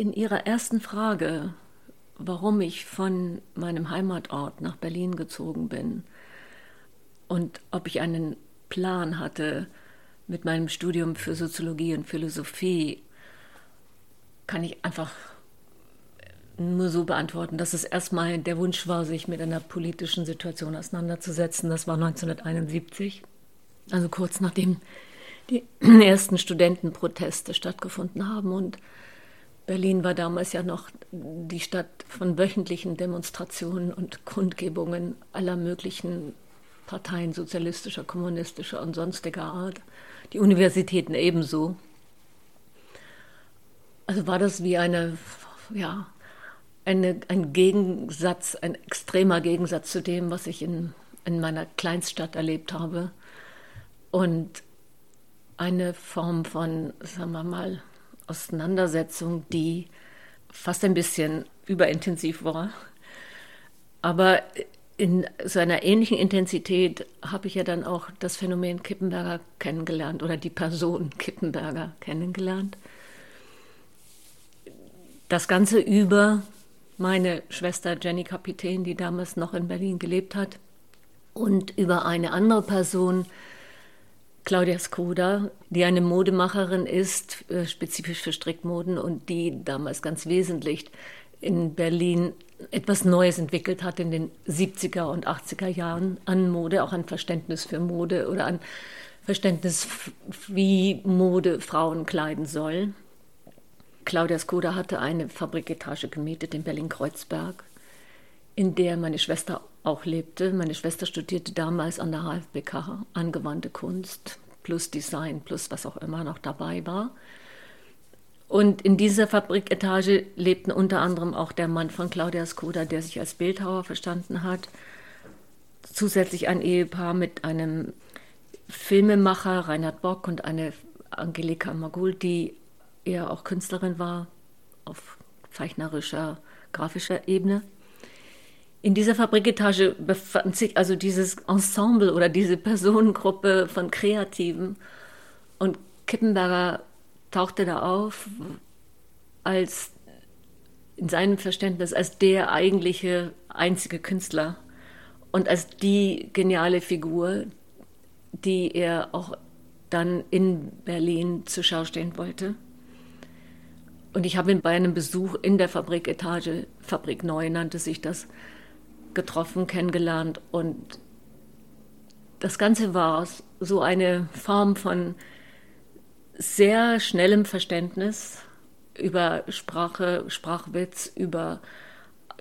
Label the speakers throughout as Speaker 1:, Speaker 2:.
Speaker 1: in Ihrer ersten Frage, warum ich von meinem Heimatort nach Berlin gezogen bin und ob ich einen Plan hatte mit meinem Studium für Soziologie und Philosophie, kann ich einfach nur so beantworten, dass es erstmal der Wunsch war, sich mit einer politischen Situation auseinanderzusetzen. Das war 1971, also kurz nachdem die ersten Studentenproteste stattgefunden haben. Und Berlin war damals ja noch die Stadt von wöchentlichen Demonstrationen und Kundgebungen aller möglichen Parteien, sozialistischer, kommunistischer und sonstiger Art. Die Universitäten ebenso. Also war das wie eine, ja, eine, ein Gegensatz, ein extremer Gegensatz zu dem, was ich in, in meiner Kleinstadt erlebt habe. Und eine Form von, sagen wir mal, Auseinandersetzung, die fast ein bisschen überintensiv war. Aber in so einer ähnlichen Intensität habe ich ja dann auch das Phänomen Kippenberger kennengelernt oder die Person Kippenberger kennengelernt. Das Ganze über meine Schwester Jenny Kapitän, die damals noch in Berlin gelebt hat, und über eine andere Person, Claudia Skoda, die eine Modemacherin ist, äh, spezifisch für Strickmoden und die damals ganz wesentlich in Berlin etwas Neues entwickelt hat in den 70er und 80er Jahren an Mode, auch an Verständnis für Mode oder an Verständnis, wie Mode Frauen kleiden soll. Claudia Skoda hatte eine Fabriketage gemietet in Berlin-Kreuzberg, in der meine Schwester auch lebte. Meine Schwester studierte damals an der HFBK angewandte Kunst plus Design plus was auch immer noch dabei war. Und in dieser Fabriketage lebten unter anderem auch der Mann von Claudia Skoda, der sich als Bildhauer verstanden hat. Zusätzlich ein Ehepaar mit einem Filmemacher, Reinhard Bock, und eine Angelika Magul, die eher auch Künstlerin war, auf zeichnerischer, grafischer Ebene. In dieser Fabriketage befand sich also dieses Ensemble oder diese Personengruppe von Kreativen. Und Kippenberger tauchte da auf als in seinem Verständnis als der eigentliche einzige Künstler und als die geniale Figur, die er auch dann in Berlin zur Schau stehen wollte. Und ich habe ihn bei einem Besuch in der Fabriketage, Fabrik Neu nannte sich das, getroffen, kennengelernt. Und das Ganze war so eine Form von sehr schnellem Verständnis über Sprache, Sprachwitz, über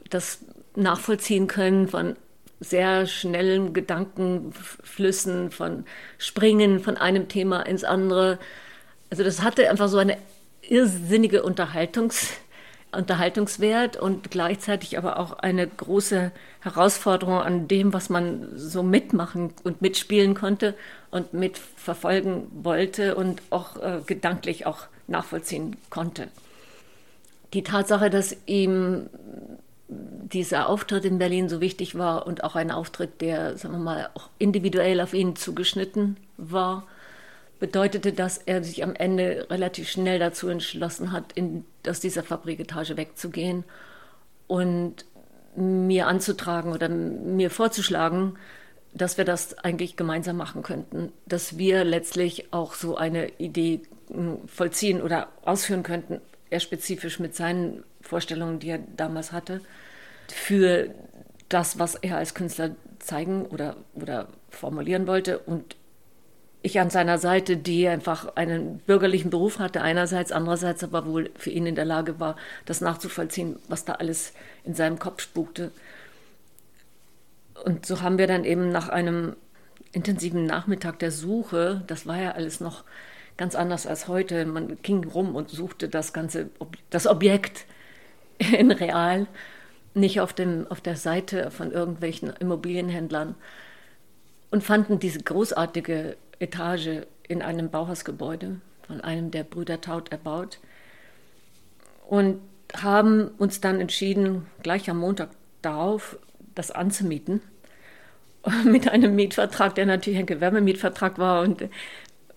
Speaker 1: das Nachvollziehen können von sehr schnellen Gedankenflüssen, von Springen von einem Thema ins andere. Also das hatte einfach so eine irrsinnige Unterhaltungs, Unterhaltungswert und gleichzeitig aber auch eine große Herausforderung an dem, was man so mitmachen und mitspielen konnte und mitverfolgen wollte und auch äh, gedanklich auch nachvollziehen konnte. Die Tatsache, dass ihm dieser Auftritt in Berlin so wichtig war und auch ein Auftritt, der, sagen wir mal, auch individuell auf ihn zugeschnitten war, bedeutete, dass er sich am Ende relativ schnell dazu entschlossen hat, in, aus dieser Fabriketage wegzugehen und mir anzutragen oder mir vorzuschlagen, dass wir das eigentlich gemeinsam machen könnten, dass wir letztlich auch so eine Idee hm, vollziehen oder ausführen könnten, er spezifisch mit seinen Vorstellungen, die er damals hatte, für das, was er als Künstler zeigen oder, oder formulieren wollte. Und ich an seiner Seite, die einfach einen bürgerlichen Beruf hatte, einerseits, andererseits aber wohl für ihn in der Lage war, das nachzuvollziehen, was da alles in seinem Kopf spukte. Und so haben wir dann eben nach einem intensiven Nachmittag der Suche, das war ja alles noch ganz anders als heute, man ging rum und suchte das ganze, das Objekt in real, nicht auf, dem, auf der Seite von irgendwelchen Immobilienhändlern und fanden diese großartige Etage in einem Bauhausgebäude von einem der Brüder Taut erbaut und haben uns dann entschieden, gleich am Montag darauf das anzumieten mit einem Mietvertrag, der natürlich ein Gewerbemietvertrag war und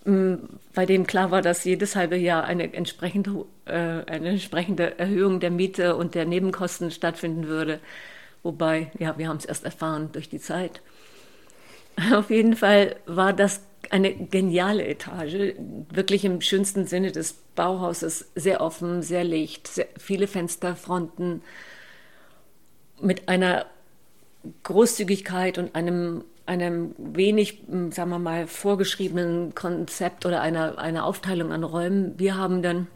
Speaker 1: bei dem klar war, dass jedes halbe Jahr eine entsprechende, äh, eine entsprechende Erhöhung der Miete und der Nebenkosten stattfinden würde. Wobei, ja, wir haben es erst erfahren durch die Zeit. Auf jeden Fall war das eine geniale Etage, wirklich im schönsten Sinne des Bauhauses, sehr offen, sehr licht, sehr viele Fensterfronten mit einer Großzügigkeit und einem, einem wenig, sagen wir mal, vorgeschriebenen Konzept oder einer, einer Aufteilung an Räumen. Wir haben dann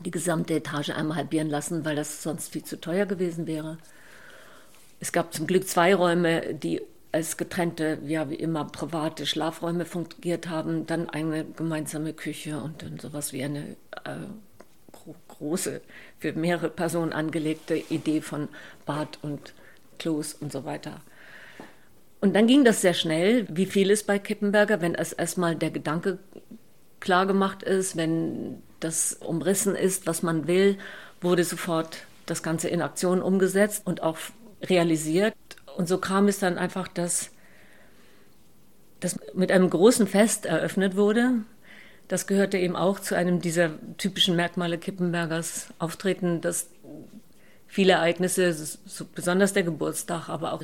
Speaker 1: die gesamte Etage einmal halbieren lassen, weil das sonst viel zu teuer gewesen wäre. Es gab zum Glück zwei Räume, die als getrennte, ja wie immer private Schlafräume fungiert haben, dann eine gemeinsame Küche und dann sowas wie eine äh, gro große, für mehrere Personen angelegte Idee von Bad und Klos und so weiter. Und dann ging das sehr schnell, wie vieles bei Kippenberger, wenn es erstmal der Gedanke klar gemacht ist, wenn das umrissen ist, was man will, wurde sofort das Ganze in Aktion umgesetzt und auch realisiert. Und so kam es dann einfach, dass das mit einem großen Fest eröffnet wurde. Das gehörte eben auch zu einem dieser typischen Merkmale Kippenbergers Auftreten, dass viele Ereignisse, so besonders der Geburtstag, aber auch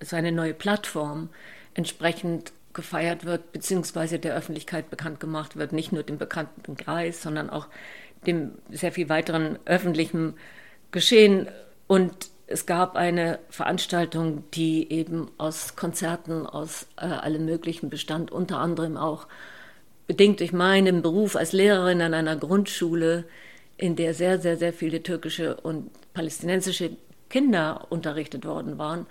Speaker 1: so eine neue Plattform entsprechend gefeiert wird, beziehungsweise der Öffentlichkeit bekannt gemacht wird, nicht nur dem bekannten Kreis, sondern auch dem sehr viel weiteren öffentlichen Geschehen. Und es gab eine Veranstaltung, die eben aus Konzerten aus äh, allem Möglichen bestand, unter anderem auch bedingt durch meinen Beruf als Lehrerin an einer Grundschule, in der sehr, sehr, sehr viele türkische und palästinensische Kinder unterrichtet worden waren,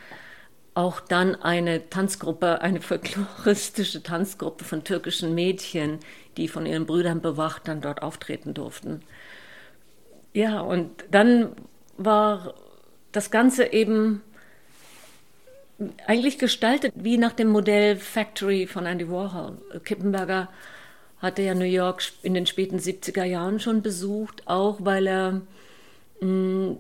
Speaker 1: auch dann eine Tanzgruppe, eine folkloristische Tanzgruppe von türkischen Mädchen, die von ihren Brüdern bewacht dann dort auftreten durften. Ja, und dann war das Ganze eben eigentlich gestaltet wie nach dem Modell Factory von Andy Warhol. Kippenberger hatte ja New York in den späten 70er Jahren schon besucht, auch weil er mh, mm,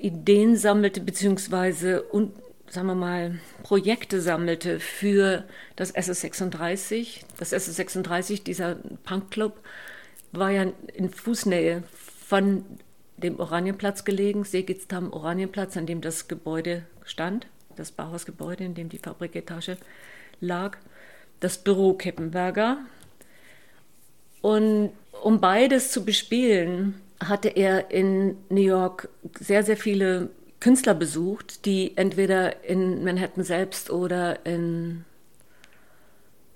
Speaker 1: Ideen sammelte, beziehungsweise und, sagen wir mal, Projekte sammelte für das SS36. Das SS36, dieser Punkclub, war ja in Fußnähe von dem Oranienplatz gelegen, Segitztam Oranienplatz, an dem das Gebäude stand, das Bauhausgebäude, in dem die Fabriketage lag, das Büro Kippenberger. Und um beides zu bespielen, hatte er in New York sehr, sehr viele Künstler besucht, die entweder in Manhattan selbst oder in,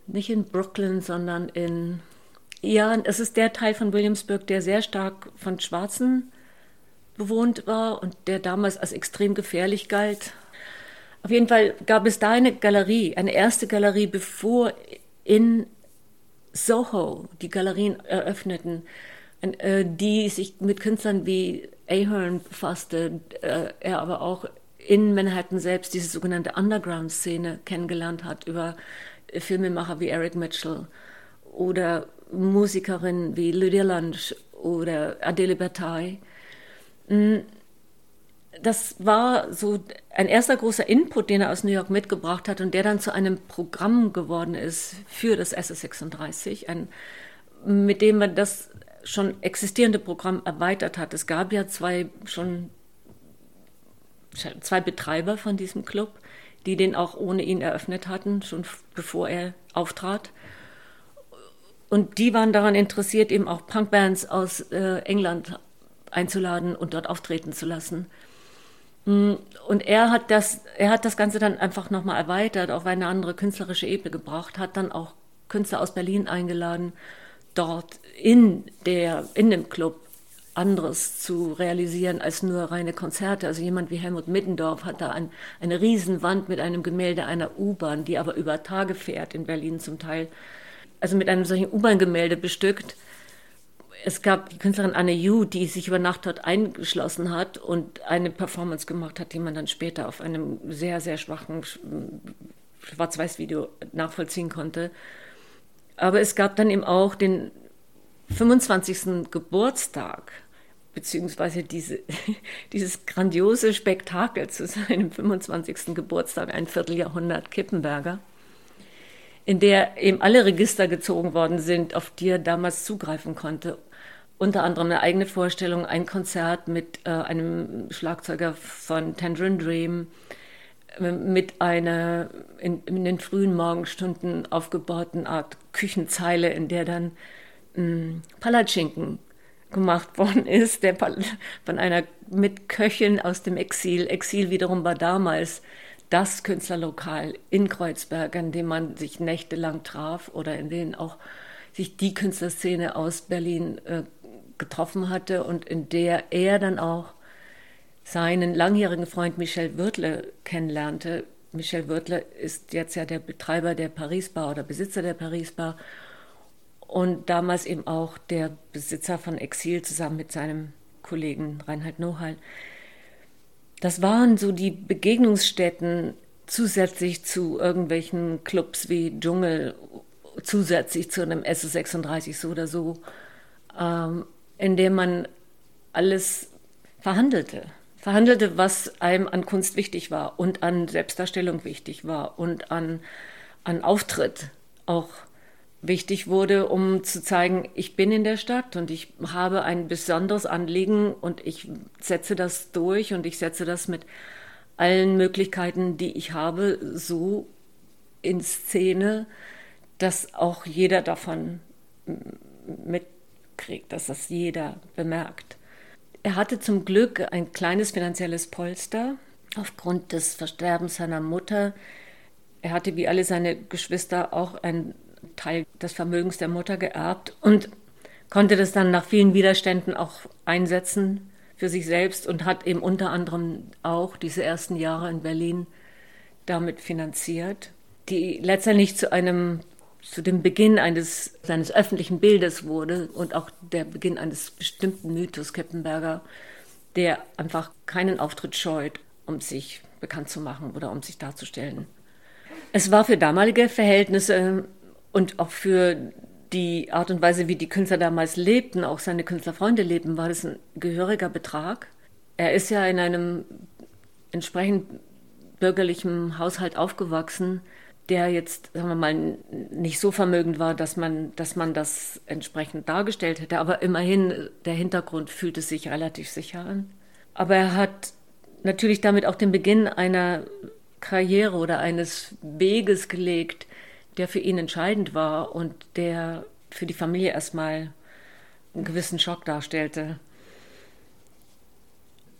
Speaker 1: nicht in Brooklyn, sondern in, ja, es ist der Teil von Williamsburg, der sehr stark von Schwarzen bewohnt war und der damals als extrem gefährlich galt. Auf jeden Fall gab es da eine Galerie, eine erste Galerie, bevor in Soho die Galerien eröffneten, äh, die sich mit Künstlern wie Ahern befasste, äh, er aber auch in Manhattan selbst diese sogenannte Underground-Szene kennengelernt hat über Filmemacher wie Eric Mitchell oder Musikerinnen wie Lydia Lunch oder Adele Bataille. Mm, das war so ein erster großer Input, den er aus New York mitgebracht hat und der dann zu einem Programm geworden ist für das SS36, ein, mit dem man das schon existierende Programm erweitert hat. Es gab ja zwei schon zwei Betreiber von diesem Club, die den auch ohne ihn eröffnet hatten, schon bevor er auftrat. Und die waren daran interessiert, eben auch Punkbands aus äh, England einzuladen und dort auftreten zu lassen. Mm, und er hat das, er hat das Ganze dann einfach nochmal erweitert, auf eine andere künstlerische Ebene gebracht, hat dann auch Künstler aus Berlin eingeladen, dort in der, in dem Club anderes zu realisieren als nur reine Konzerte. Also jemand wie Helmut Middendorf hat da ein, eine Riesenwand mit einem Gemälde einer U-Bahn, die aber über Tage fährt in Berlin zum Teil. Also mit einem solchen U-Bahn-Gemälde bestückt es gab die Künstlerin Anne Yu, die sich über Nacht dort eingeschlossen hat und eine Performance gemacht hat, die man dann später auf einem sehr, sehr schwachen Schwarz-Weiß-Video nachvollziehen konnte. Aber es gab dann eben auch den 25. Geburtstag, beziehungsweise diese, dieses grandiose Spektakel zu seinem 25. Geburtstag, ein Vierteljahrhundert Kippenberger in der eben alle Register gezogen worden sind, auf die er damals zugreifen konnte. Unter anderem eine eigene Vorstellung, ein Konzert mit äh, einem Schlagzeuger von Tangerine Dream, äh, mit einer in, in, den frühen Morgenstunden aufgebauten Art Küchenzeile, in der dann mh, Palatschinken gemacht worden ist, der von einer Mitköchin aus dem Exil. Exil wiederum war damals das Künstlerlokal in Kreuzberg, an dem man sich nächtelang traf oder in denen auch sich die Künstlerszene aus Berlin äh, getroffen hatte und in der er dann auch seinen langjährigen Freund Michel Wirtle kennenlernte. Michel Wirtle ist jetzt ja der Betreiber der Paris Bar oder Besitzer der Paris Bar und damals eben auch der Besitzer von Exil zusammen mit seinem Kollegen Reinhard Nohal. Das waren so die Begegnungsstätten zusätzlich zu irgendwelchen Clubs wie Dschungel, zusätzlich zu einem SS36 so oder so, ähm, in dem man alles verhandelte. Verhandelte, was einem an Kunst wichtig war und an Selbstdarstellung wichtig war und an, an Auftritt auch wichtig wurde, um zu zeigen, ich bin in der Stadt und ich habe ein besonderes Anliegen und ich setze das durch und ich setze das mit allen Möglichkeiten, die ich habe, so in Szene, dass auch jeder davon mitkriegt, dass das jeder bemerkt. Er hatte zum Glück ein kleines finanzielles Polster aufgrund des Versterbens seiner Mutter. Er hatte wie alle seine Geschwister auch ein Teil des Vermögens der Mutter geerbt und konnte das dann nach vielen Widerständen auch einsetzen für sich selbst und hat eben unter anderem auch diese ersten Jahre in Berlin damit finanziert, die letztendlich zu einem zu dem Beginn eines seines öffentlichen Bildes wurde und auch der Beginn eines bestimmten Mythos Kippenberger, der einfach keinen Auftritt scheut, um sich bekannt zu machen oder um sich darzustellen. Es war für damalige Verhältnisse und auch für die Art und Weise, wie die Künstler damals lebten, auch seine Künstlerfreunde lebten, war das ein gehöriger Betrag. Er ist ja in einem entsprechend bürgerlichen Haushalt aufgewachsen, der jetzt, sagen wir mal, nicht so vermögend war, dass man, dass man das entsprechend dargestellt hätte. Aber immerhin, der Hintergrund fühlte sich relativ sicher an. Aber er hat natürlich damit auch den Beginn einer Karriere oder eines Weges gelegt, der für ihn entscheidend war und der für die Familie erstmal einen gewissen Schock darstellte.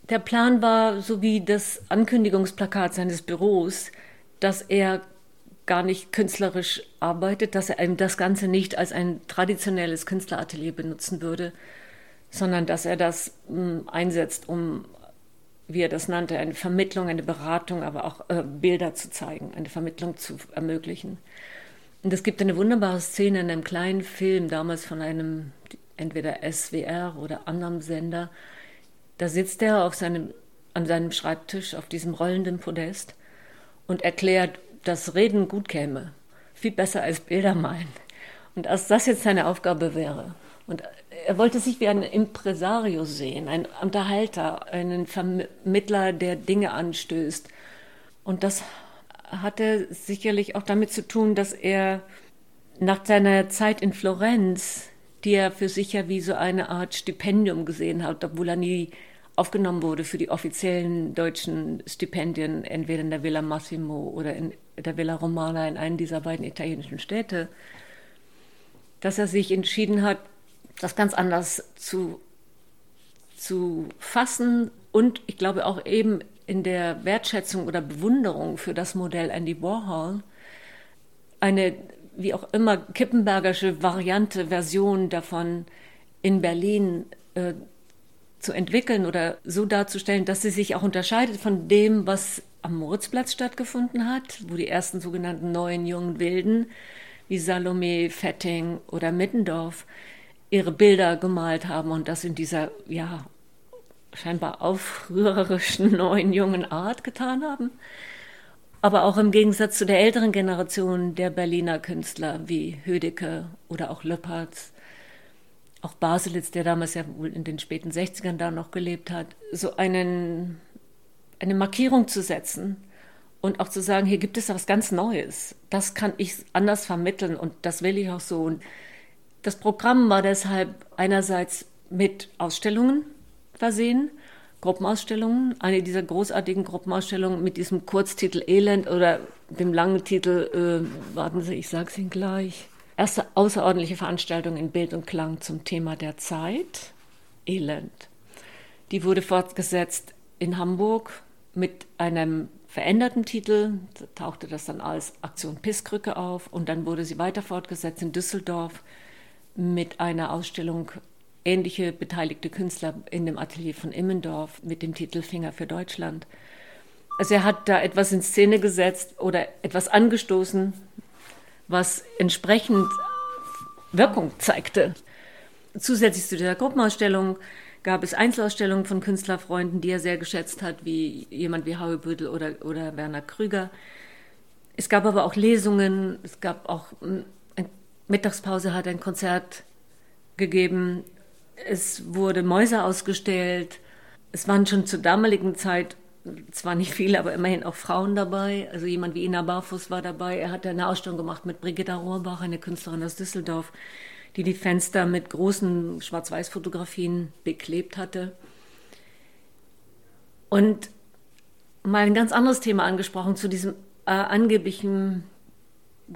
Speaker 1: Der Plan war, so wie das Ankündigungsplakat seines Büros, dass er gar nicht künstlerisch arbeitet, dass er das Ganze nicht als ein traditionelles Künstleratelier benutzen würde, sondern dass er das hm, einsetzt, um, wie er das nannte, eine Vermittlung, eine Beratung, aber auch äh, Bilder zu zeigen, eine Vermittlung zu ermöglichen. Und es gibt eine wunderbare Szene in einem kleinen Film, damals von einem entweder SWR oder anderem Sender. Da sitzt er auf seinem, an seinem Schreibtisch auf diesem rollenden Podest und erklärt, dass Reden gut käme. Viel besser als Bilder malen. Und dass das jetzt seine Aufgabe wäre. Und er wollte sich wie ein Impresario sehen, ein Unterhalter, einen Vermittler, der Dinge anstößt. Und das hatte sicherlich auch damit zu tun, dass er nach seiner Zeit in Florenz, die er für sich ja wie so eine Art Stipendium gesehen hat, obwohl er nie aufgenommen wurde für die offiziellen deutschen Stipendien, entweder in der Villa Massimo oder in der Villa Romana in einem dieser beiden italienischen Städte, dass er sich entschieden hat, das ganz anders zu, zu fassen und ich glaube auch eben in der Wertschätzung oder Bewunderung für das Modell Andy Warhol eine wie auch immer kippenbergersche Variante, Version davon in Berlin äh, zu entwickeln oder so darzustellen, dass sie sich auch unterscheidet von dem, was am Moritzplatz stattgefunden hat, wo die ersten sogenannten neuen jungen Wilden wie Salome, Fetting oder Mittendorf ihre Bilder gemalt haben und das in dieser ja scheinbar aufrührerischen neuen jungen Art getan haben. Aber auch im Gegensatz zu der älteren Generation der Berliner Künstler wie Hödecke oder auch Löppertz, auch Baselitz, der damals ja wohl in den späten 60ern da noch gelebt hat, so einen, eine Markierung zu setzen Und auch zu sagen, hier gibt es was ganz Neues. Das kann ich anders vermitteln und das will ich auch so. Und das Programm war deshalb einerseits mit Ausstellungen versehen, Gruppenausstellungen. Eine dieser großartigen Gruppenausstellungen mit diesem Kurztitel Elend oder dem langen Titel, äh, warten Sie, ich sage es Ihnen gleich. Erste außerordentliche Veranstaltung in Bild und Klang zum Thema der Zeit, Elend. Die wurde fortgesetzt in Hamburg mit einem veränderten Titel, da tauchte das dann als Aktion Pisskrücke auf und dann wurde sie weiter fortgesetzt in Düsseldorf mit einer Ausstellung ähnliche beteiligte Künstler in dem Atelier von Immendorf mit dem Titel Finger für Deutschland. Also er hat da etwas in Szene gesetzt oder etwas angestoßen, was entsprechend Wirkung zeigte. Zusätzlich zu dieser Gruppenausstellung gab es Einzelausstellungen von Künstlerfreunden, die er sehr geschätzt hat, wie jemand wie Howie Büdel oder, oder Werner Krüger. Es gab aber auch Lesungen, es gab auch Mittagspause hat ein Konzert gegeben, es wurde Mäuse ausgestellt, es waren schon zur damaligen Zeit zwar nicht viele, aber immerhin auch Frauen dabei. Also jemand wie Ina Barfuß war dabei. Er hat eine Ausstellung gemacht mit Brigitta Rohrbach, eine Künstlerin aus Düsseldorf, die die Fenster mit großen Schwarz-Weiß-Fotografien beklebt hatte. Und mal ein ganz anderes Thema angesprochen zu diesem äh, angeblichen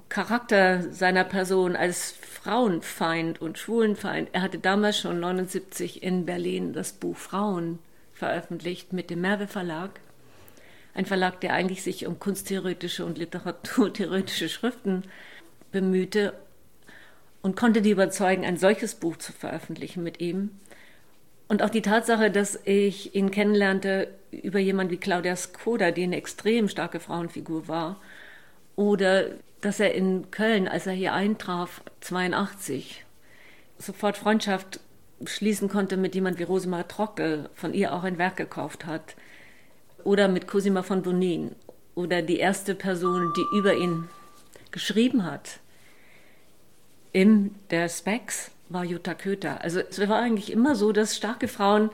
Speaker 1: Charakter seiner Person als Frauenfeind und Schwulenfeind. Er hatte damals schon 79 in Berlin das Buch Frauen veröffentlicht mit dem Merve Verlag. Ein Verlag, der eigentlich sich um kunsttheoretische und literaturtheoretische Schriften bemühte und konnte die überzeugen, ein solches Buch zu veröffentlichen mit ihm. Und auch die Tatsache, dass ich ihn kennenlernte über jemanden wie Claudia Skoda, die eine extrem starke Frauenfigur war, oder dass er in Köln, als er hier eintraf, 82, sofort Freundschaft schließen konnte mit jemand wie Rosemar Trockel, von ihr auch ein Werk gekauft hat. Oder mit Cosima von Bonin. Oder die erste Person, die über ihn geschrieben hat. In der Specs war Jutta Köter. Also es war eigentlich immer so, dass starke Frauen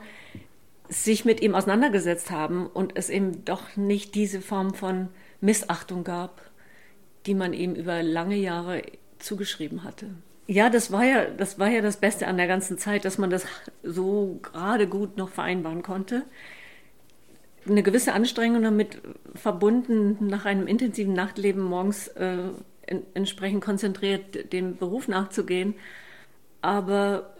Speaker 1: sich mit ihm auseinandergesetzt haben und es eben doch nicht diese Form von Missachtung gab, die man ihm über lange Jahre zugeschrieben hatte. Ja, das war ja, das war ja das Beste an der ganzen Zeit, dass man das so gerade gut noch vereinbaren konnte. Eine gewisse Anstrengung damit verbunden, nach einem intensiven Nachtleben morgens äh, in, entsprechend konzentriert dem Beruf nachzugehen. Aber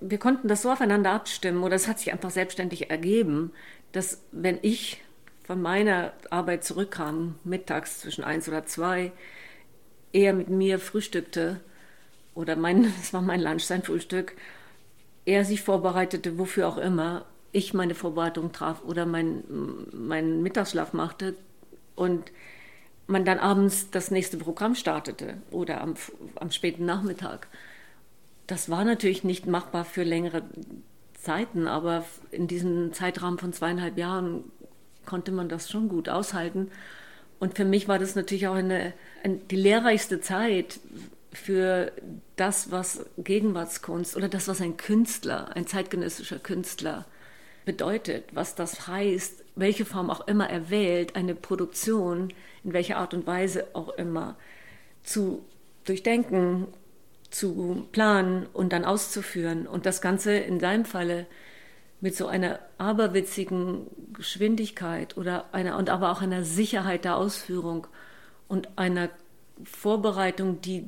Speaker 1: wir konnten das so aufeinander abstimmen oder es hat sich einfach selbstständig ergeben, dass wenn ich von meiner Arbeit zurückkam, mittags zwischen eins oder zwei, er mit mir frühstückte oder mein, das war mein Lunch, sein Frühstück, er sich vorbereitete, wofür auch immer, ich meine Vorbereitung traf oder meinen mein Mittagsschlaf machte und man dann abends das nächste Programm startete oder am, am späten Nachmittag. Das war natürlich nicht machbar für längere Zeiten, aber in diesem Zeitraum von zweieinhalb Jahren konnte man das schon gut aushalten. Und für mich war das natürlich auch eine, eine, die lehrreichste Zeit für das, was Gegenwartskunst oder das, was ein Künstler, ein zeitgenössischer Künstler bedeutet, was das heißt, welche Form auch immer er wählt, eine Produktion, in welcher Art und Weise auch immer, zu durchdenken, zu planen und dann auszuführen. Und das Ganze in seinem Falle mit so einer aberwitzigen Geschwindigkeit oder einer und aber auch einer Sicherheit der Ausführung und einer Vorbereitung, die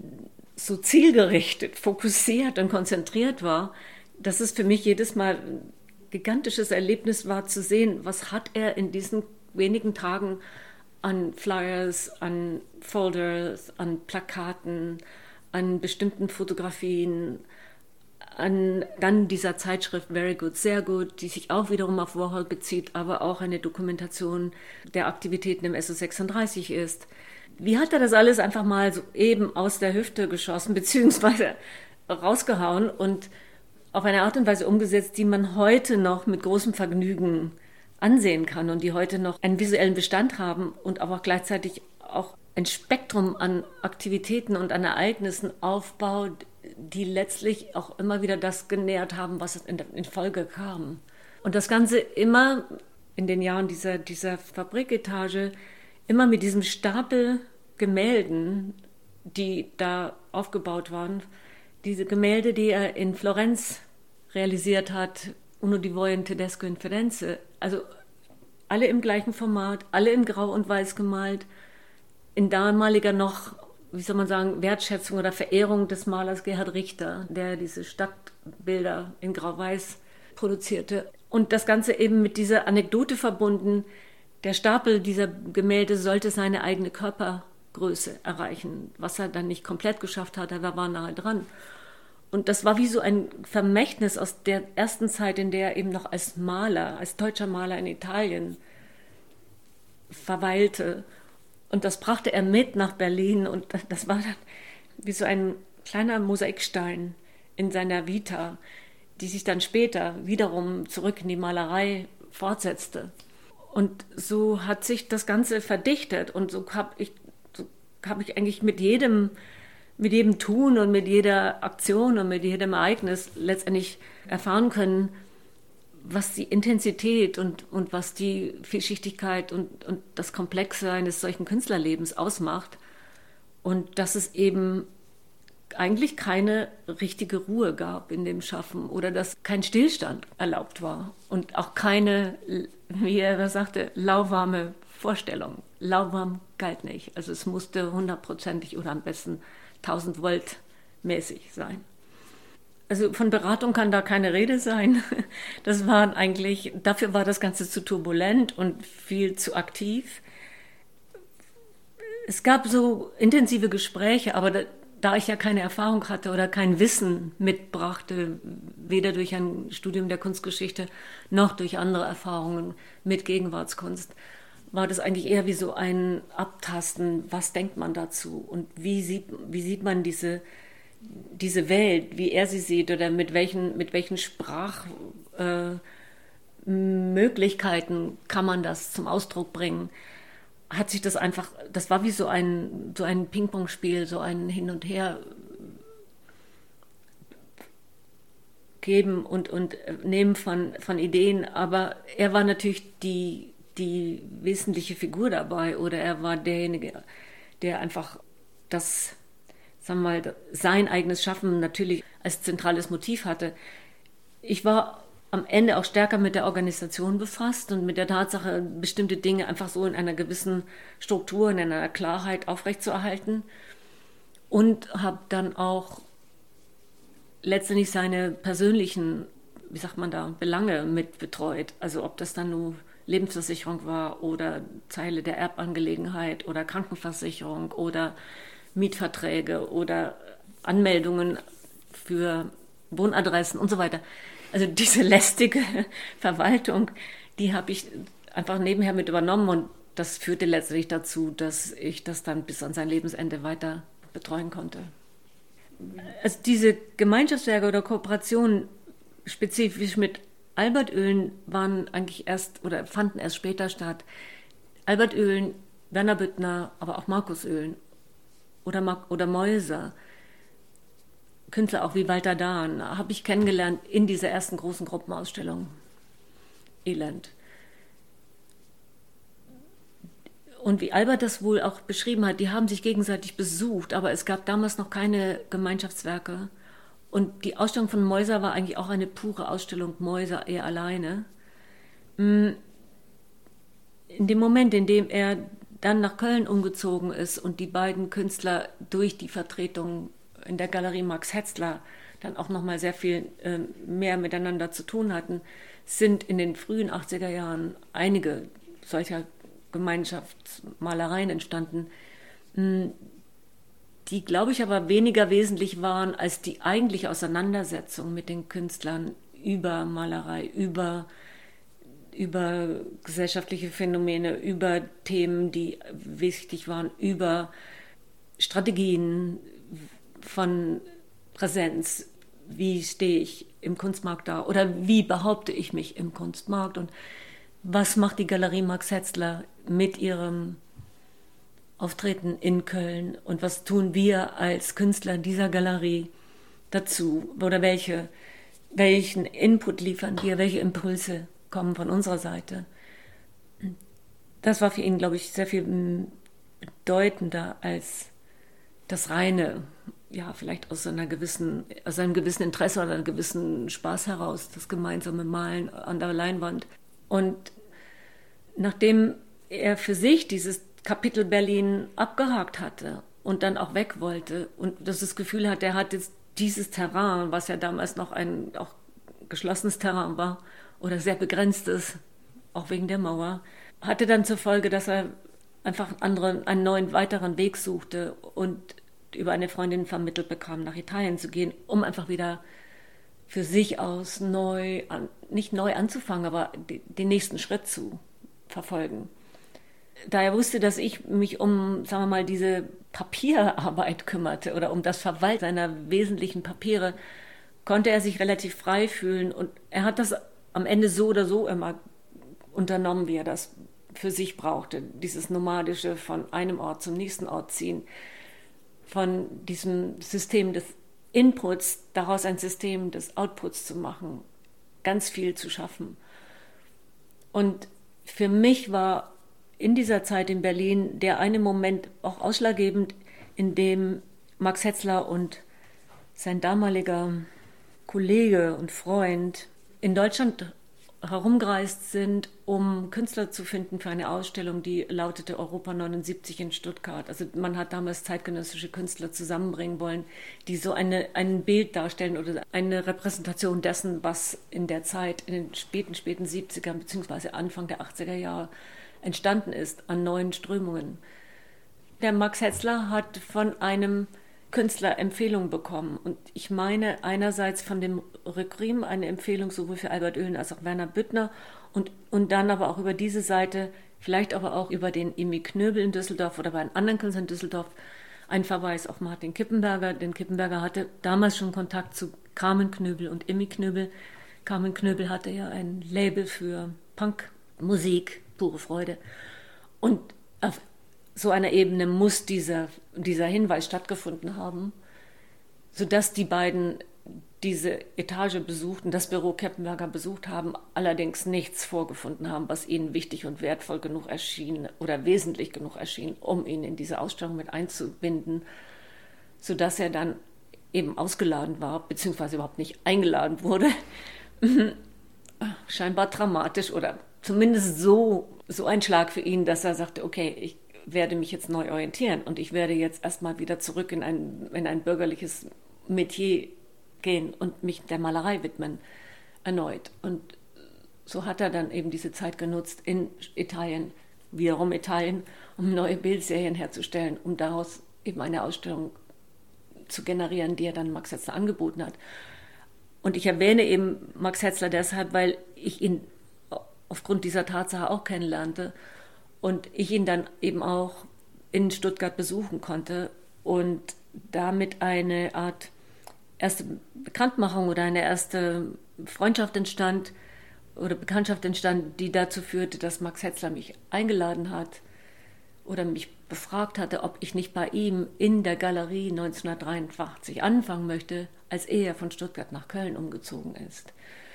Speaker 1: so zielgerichtet, fokussiert und konzentriert war, dass es für mich jedes Mal gigantisches Erlebnis war zu sehen, was hat er in diesen wenigen Tagen an Flyers, an Folders, an Plakaten, an bestimmten Fotografien, an dann dieser Zeitschrift Very Good, sehr gut, die sich auch wiederum auf Warhol bezieht, aber auch eine Dokumentation der Aktivitäten im SO36 ist. Wie hat er das alles einfach mal so eben aus der Hüfte geschossen, beziehungsweise rausgehauen und auf eine Art und Weise umgesetzt, die man heute noch mit großem Vergnügen ansehen kann und die heute noch einen visuellen Bestand haben und aber auch gleichzeitig auch ein Spektrum an Aktivitäten und an Ereignissen aufbaut, die letztlich auch immer wieder das genährt haben, was in, Folge kam. Und das Ganze immer in den Jahren dieser, dieser Fabriketage immer mit diesem Stapel Gemälden, die da aufgebaut waren, diese Gemälde, die er in Florenz realisiert hat, Uno di Voi und Tedesco in Firenze, also alle im gleichen Format, alle in Grau und Weiß gemalt, in damaliger noch, wie soll man sagen, Wertschätzung oder Verehrung des Malers Gerhard Richter, der diese Stadtbilder in Grau-Weiß produzierte. Und das Ganze eben mit dieser Anekdote verbunden, der Stapel dieser Gemälde sollte seine eigene Körpergröße erreichen, was er dann nicht komplett geschafft hat, er war nahe dran. Und das war wie so ein Vermächtnis aus der ersten Zeit, in der er eben noch als Maler, als deutscher Maler in Italien verweilte. Und das brachte er mit nach Berlin und das war dann wie so ein kleiner Mosaikstein in seiner Vita, die sich dann später wiederum zurück in die Malerei fortsetzte. Und so hat sich das Ganze verdichtet und so habe ich, so hab ich eigentlich mit jedem mit jedem Tun und mit jeder Aktion und mit jedem Ereignis letztendlich erfahren können, was die Intensität und, und was die Vielschichtigkeit und, und das Komplexe eines solchen Künstlerlebens ausmacht. Und dass es eben eigentlich keine richtige Ruhe gab in dem Schaffen oder dass kein Stillstand erlaubt war und auch keine, wie er sagte, lauwarme Vorstellung. Lauwarm galt nicht. Also es musste hundertprozentig oder am besten 1000 Volt mäßig sein. Also von Beratung kann da keine Rede sein. Das war eigentlich, dafür war das Ganze zu turbulent und viel zu aktiv. Es gab so intensive Gespräche, aber da, da ich ja keine Erfahrung hatte oder kein Wissen mitbrachte, weder durch ein Studium der Kunstgeschichte noch durch andere Erfahrungen mit Gegenwartskunst, war das eigentlich eher wie so ein Abtasten, was denkt man dazu und wie sieht, wie sieht man diese, diese Welt, wie er sie sieht oder mit welchen, mit welchen Sprachmöglichkeiten äh, kann man das zum Ausdruck bringen. Hat sich das einfach, das war wie so ein, so ein Ping-Pong-Spiel, so ein Hin und Her geben und, und nehmen von, von Ideen. Aber er war natürlich die die wesentliche Figur dabei oder er war derjenige, der einfach das, sagen wir mal, sein eigenes Schaffen natürlich als zentrales Motiv hatte. Ich war am Ende auch stärker mit der Organisation befasst und mit der Tatsache, bestimmte Dinge einfach so in einer gewissen Struktur, in einer Klarheit aufrechtzuerhalten und habe dann auch letztendlich seine persönlichen, wie sagt man da, Belange mit betreut. Also ob das dann nur Lebensversicherung war oder Teile der Erbangelegenheit oder Krankenversicherung oder Mietverträge oder Anmeldungen für Wohnadressen und so weiter. Also diese lästige Verwaltung, die habe ich einfach nebenher mit übernommen und das führte letztlich dazu, dass ich das dann bis an sein Lebensende weiter betreuen konnte. Also diese Gemeinschaftswerke oder Kooperationen spezifisch mit Albertölen waren eigentlich erst oder fanden erst später statt. Albertölen, Werner Büttner, aber auch Markusölen oder, oder Mäuser. Künstler auch wie Walter Dahn habe ich kennengelernt in dieser ersten großen Gruppenausstellung. Elend. Und wie Albert das wohl auch beschrieben hat, die haben sich gegenseitig besucht, aber es gab damals noch keine Gemeinschaftswerke. Und die Ausstellung von Mäuser war eigentlich auch eine pure Ausstellung Mäuser, er alleine. Mm. In dem Moment, in dem er dann nach Köln umgezogen ist und die beiden Künstler durch die Vertretung in der Galerie Max Hetzler dann auch noch mal sehr viel äh, mehr miteinander zu tun hatten, sind in den frühen 80er Jahren einige solcher Gemeinschaftsmalereien entstanden, mm die, glaube ich, aber weniger wesentlich waren als die eigentliche Auseinandersetzung mit den Künstlern über Malerei, über, über gesellschaftliche Phänomene, über Themen, die wichtig waren, über Strategien von Präsenz. Wie stehe ich im Kunstmarkt da oder wie behaupte ich mich im Kunstmarkt und was macht die Galerie Max Hetzler mit ihrem auftreten in Köln und was tun wir als Künstler dieser Galerie dazu oder welche, welchen Input liefern wir, welche Impulse kommen von unserer Seite. das war für ihn, glaube ich, sehr viel bedeutender als das reine, ja, vielleicht aus einer gewissen, aus einem gewissen Interesse oder einem gewissen Spaß heraus, das gemeinsame Malen an der Leinwand. Und nachdem er für sich dieses Kapitel Berlin abgehakt hatte und dann auch weg wollte und das, das Gefühl hat, er hat jetzt dieses Terrain, was ja damals noch ein auch geschlossenes Terrain war oder sehr begrenztes, auch wegen der Mauer, hatte dann zur Folge, dass er einfach anderen, einen neuen weiteren Weg suchte und über eine Freundin vermittelt bekam, nach Italien zu gehen, um einfach wieder für sich aus neu, an, nicht neu anzufangen, aber die, den nächsten Schritt zu verfolgen. Da er wusste, dass ich mich um, sagen wir mal, diese Papierarbeit kümmerte oder um das Verwalten seiner wesentlichen Papiere, konnte er sich relativ frei fühlen und er hat das am Ende so oder so immer unternommen, wie er das für sich brauchte. Dieses nomadische von einem Ort zum nächsten Ort ziehen, von diesem System des Inputs daraus ein System des Outputs zu machen, ganz viel zu schaffen. Und für mich war in dieser Zeit in Berlin der eine Moment auch ausschlaggebend, in dem Max Hetzler und sein damaliger Kollege und Freund in Deutschland herumgereist sind, um Künstler zu finden für eine Ausstellung, die lautete Europa 79 in Stuttgart. Also man hat damals zeitgenössische Künstler zusammenbringen wollen, die so eine, ein Bild darstellen oder eine Repräsentation dessen, was in der Zeit, in den späten, späten 70er bzw. Anfang der 80er Jahre entstanden ist an neuen Strömungen. Der Max Hetzler hat von einem Künstler Empfehlungen bekommen. Und ich meine einerseits von dem Rückriem eine Empfehlung sowohl für Albert Oehlen als auch Werner Büttner und, und dann aber auch über diese Seite, vielleicht aber auch über den Imi Knöbel in Düsseldorf oder bei einem anderen Künstler in Düsseldorf, ein Verweis auf Martin Kippenberger. Denn Kippenberger hatte damals schon Kontakt zu Carmen Knöbel und Imi Knöbel. Carmen Knöbel hatte ja ein Label für Punkmusik, pure Freude. Und auf so einer Ebene muss dieser, dieser Hinweis stattgefunden haben, sodass die beiden diese Etage besuchten, das Büro Keppenberger besucht haben, allerdings nichts vorgefunden haben, was ihnen wichtig und wertvoll genug erschien oder wesentlich genug erschien, um ihn in diese Ausstellung mit einzubinden, sodass er dann eben ausgeladen war, beziehungsweise überhaupt nicht eingeladen wurde. Scheinbar dramatisch oder zumindest so, so ein Schlag für ihn, dass er sagte, okay, ich werde mich jetzt neu orientieren und ich werde jetzt erstmal wieder zurück in ein, in ein bürgerliches Metier gehen und mich der Malerei widmen erneut. Und so hat er dann eben diese Zeit genutzt in Italien, wiederum Italien, um neue Bildserien herzustellen, um daraus eben eine Ausstellung zu generieren, die er dann Max Hetzler angeboten hat. Und ich erwähne eben Max Hetzler deshalb, weil ich ihn aufgrund dieser Tatsache auch kennenlernte und ich ihn dann eben auch in Stuttgart besuchen konnte und damit eine Art erste Bekanntmachung oder eine erste Freundschaft entstand oder Bekanntschaft entstand, die dazu führte, dass Max Hetzler mich eingeladen hat oder mich befragt hatte, ob ich nicht bei ihm in der Galerie 1983 anfangen möchte, als er von Stuttgart nach Köln umgezogen ist.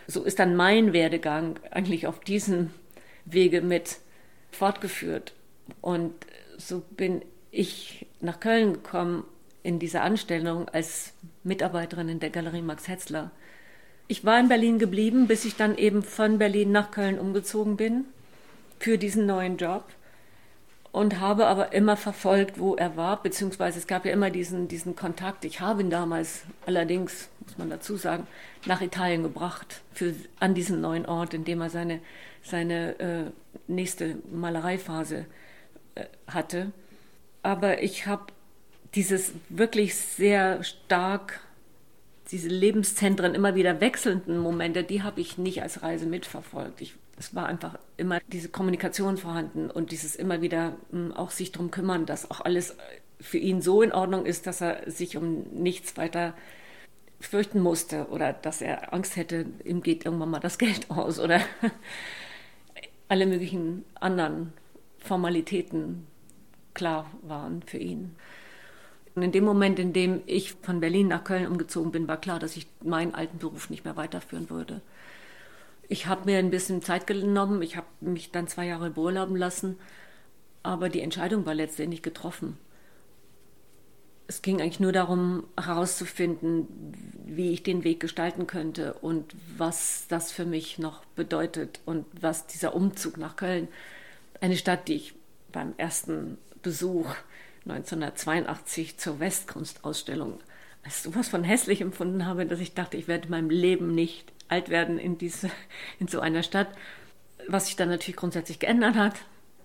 Speaker 1: So ist dann mein Werdegang eigentlich auf diesem Wege mit fortgeführt. Und so bin ich nach Köln gekommen in dieser Anstellung als Mitarbeiterin in der Galerie Max Hetzler. Ich war in Berlin geblieben, bis ich dann eben von Berlin nach Köln umgezogen bin für diesen neuen Job und habe aber immer verfolgt, wo er war, beziehungsweise es gab ja immer diesen, diesen Kontakt. Ich habe ihn damals allerdings, muss man dazu sagen, nach Italien gebracht, für, an diesen neuen Ort, in dem er seine seine äh, nächste Malereiphase äh, hatte. Aber ich habe dieses wirklich sehr stark, diese Lebenszentren immer wieder wechselnden Momente, die habe ich nicht als Reise mitverfolgt. Ich, es war einfach immer diese Kommunikation vorhanden und dieses immer wieder mh, hm, auch sich darum kümmern, dass auch alles für ihn so in Ordnung ist, dass er sich um nichts weiter fürchten musste oder dass er Angst hätte, ihm geht irgendwann mal das Geld aus oder alle möglichen anderen Formalitäten klar waren für ihn. Und in dem Moment, in dem ich von Berlin nach Köln umgezogen bin, war klar, dass ich meinen alten Beruf nicht mehr weiterführen würde. Ich habe mir ein bisschen Zeit genommen, ich habe mich dann zwei Jahre beurlauben lassen, aber die Entscheidung war letztendlich getroffen. Es ging eigentlich nur darum, herauszufinden, wie ich den Weg gestalten könnte und was das für mich noch bedeutet und was dieser Umzug nach Köln, eine Stadt, die ich beim ersten Besuch 1982 zur Westkunstausstellung als sowas von hässlich empfunden habe, dass ich dachte, ich werde in meinem Leben nicht alt werden in, diese, in so einer Stadt. Was sich dann natürlich grundsätzlich geändert hat,